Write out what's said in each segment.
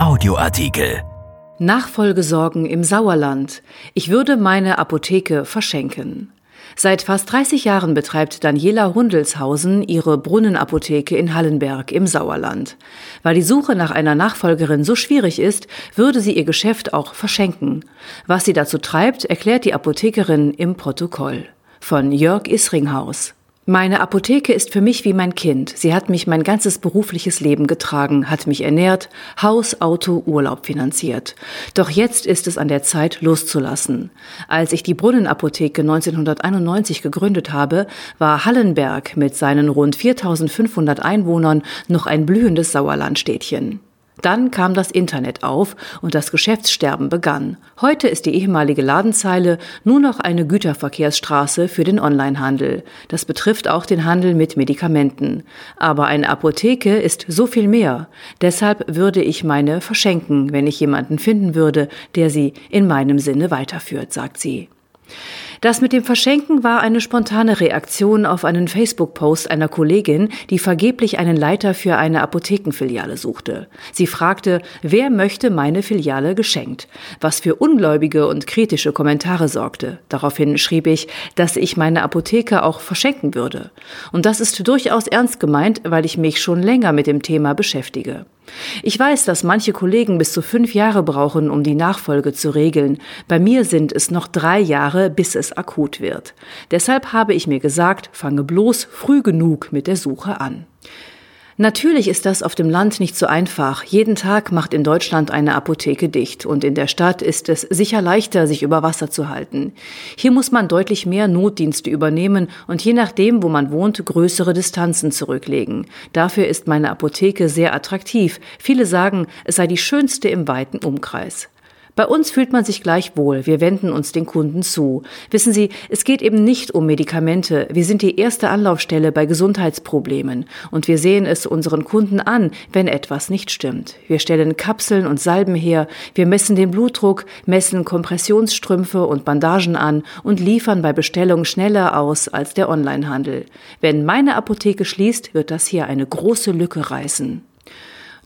Audioartikel. Nachfolgesorgen im Sauerland. Ich würde meine Apotheke verschenken. Seit fast 30 Jahren betreibt Daniela Hundelshausen ihre Brunnenapotheke in Hallenberg im Sauerland. Weil die Suche nach einer Nachfolgerin so schwierig ist, würde sie ihr Geschäft auch verschenken. Was sie dazu treibt, erklärt die Apothekerin im Protokoll. Von Jörg Isringhaus. Meine Apotheke ist für mich wie mein Kind. Sie hat mich mein ganzes berufliches Leben getragen, hat mich ernährt, Haus, Auto, Urlaub finanziert. Doch jetzt ist es an der Zeit, loszulassen. Als ich die Brunnenapotheke 1991 gegründet habe, war Hallenberg mit seinen rund 4500 Einwohnern noch ein blühendes Sauerlandstädtchen. Dann kam das Internet auf und das Geschäftssterben begann. Heute ist die ehemalige Ladenzeile nur noch eine Güterverkehrsstraße für den Onlinehandel. Das betrifft auch den Handel mit Medikamenten. Aber eine Apotheke ist so viel mehr. Deshalb würde ich meine verschenken, wenn ich jemanden finden würde, der sie in meinem Sinne weiterführt, sagt sie. Das mit dem Verschenken war eine spontane Reaktion auf einen Facebook-Post einer Kollegin, die vergeblich einen Leiter für eine Apothekenfiliale suchte. Sie fragte, wer möchte meine Filiale geschenkt? Was für ungläubige und kritische Kommentare sorgte. Daraufhin schrieb ich, dass ich meine Apotheke auch verschenken würde. Und das ist durchaus ernst gemeint, weil ich mich schon länger mit dem Thema beschäftige. Ich weiß, dass manche Kollegen bis zu fünf Jahre brauchen, um die Nachfolge zu regeln. Bei mir sind es noch drei Jahre, bis es akut wird. Deshalb habe ich mir gesagt, fange bloß früh genug mit der Suche an. Natürlich ist das auf dem Land nicht so einfach. Jeden Tag macht in Deutschland eine Apotheke dicht und in der Stadt ist es sicher leichter, sich über Wasser zu halten. Hier muss man deutlich mehr Notdienste übernehmen und je nachdem, wo man wohnt, größere Distanzen zurücklegen. Dafür ist meine Apotheke sehr attraktiv. Viele sagen, es sei die schönste im weiten Umkreis. Bei uns fühlt man sich gleich wohl. Wir wenden uns den Kunden zu. Wissen Sie, es geht eben nicht um Medikamente. Wir sind die erste Anlaufstelle bei Gesundheitsproblemen. Und wir sehen es unseren Kunden an, wenn etwas nicht stimmt. Wir stellen Kapseln und Salben her. Wir messen den Blutdruck, messen Kompressionsstrümpfe und Bandagen an und liefern bei Bestellung schneller aus als der Onlinehandel. Wenn meine Apotheke schließt, wird das hier eine große Lücke reißen.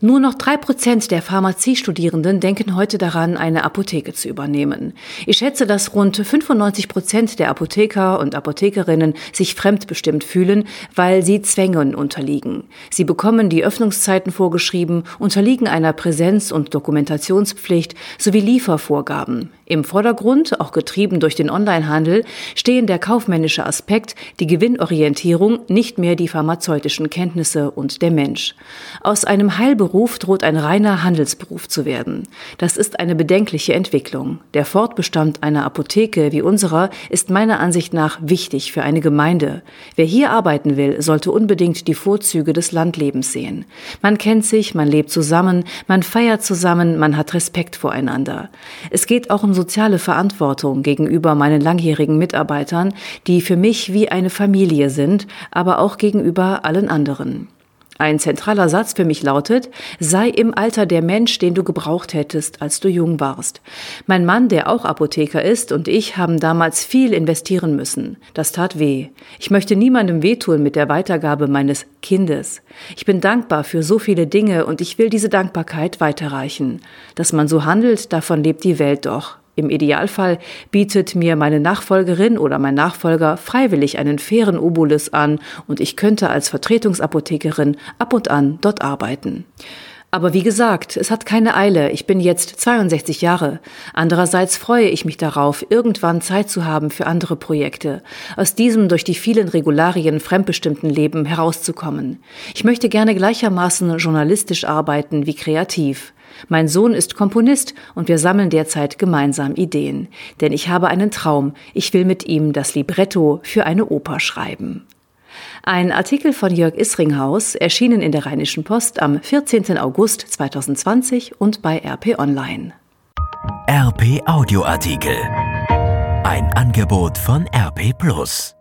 Nur noch drei Prozent der Pharmaziestudierenden denken heute daran, eine Apotheke zu übernehmen. Ich schätze, dass rund 95 Prozent der Apotheker und Apothekerinnen sich fremdbestimmt fühlen, weil sie Zwängen unterliegen. Sie bekommen die Öffnungszeiten vorgeschrieben, unterliegen einer Präsenz- und Dokumentationspflicht sowie Liefervorgaben. Im Vordergrund, auch getrieben durch den Onlinehandel, stehen der kaufmännische Aspekt, die Gewinnorientierung, nicht mehr die pharmazeutischen Kenntnisse und der Mensch. Aus einem Heilberuf droht ein reiner Handelsberuf zu werden. Das ist eine bedenkliche Entwicklung. Der Fortbestand einer Apotheke wie unserer ist meiner Ansicht nach wichtig für eine Gemeinde. Wer hier arbeiten will, sollte unbedingt die Vorzüge des Landlebens sehen. Man kennt sich, man lebt zusammen, man feiert zusammen, man hat Respekt voreinander. Es geht auch um soziale Verantwortung gegenüber meinen langjährigen Mitarbeitern, die für mich wie eine Familie sind, aber auch gegenüber allen anderen. Ein zentraler Satz für mich lautet, sei im Alter der Mensch, den du gebraucht hättest, als du jung warst. Mein Mann, der auch Apotheker ist, und ich haben damals viel investieren müssen. Das tat weh. Ich möchte niemandem wehtun mit der Weitergabe meines Kindes. Ich bin dankbar für so viele Dinge und ich will diese Dankbarkeit weiterreichen. Dass man so handelt, davon lebt die Welt doch. Im Idealfall bietet mir meine Nachfolgerin oder mein Nachfolger freiwillig einen fairen Obolus an und ich könnte als Vertretungsapothekerin ab und an dort arbeiten. Aber wie gesagt, es hat keine Eile. Ich bin jetzt 62 Jahre. Andererseits freue ich mich darauf, irgendwann Zeit zu haben für andere Projekte, aus diesem durch die vielen Regularien fremdbestimmten Leben herauszukommen. Ich möchte gerne gleichermaßen journalistisch arbeiten wie kreativ. Mein Sohn ist Komponist und wir sammeln derzeit gemeinsam Ideen. Denn ich habe einen Traum. Ich will mit ihm das Libretto für eine Oper schreiben. Ein Artikel von Jörg Isringhaus, erschienen in der Rheinischen Post am 14. August 2020 und bei RP Online. RP Audioartikel. Ein Angebot von RP Plus.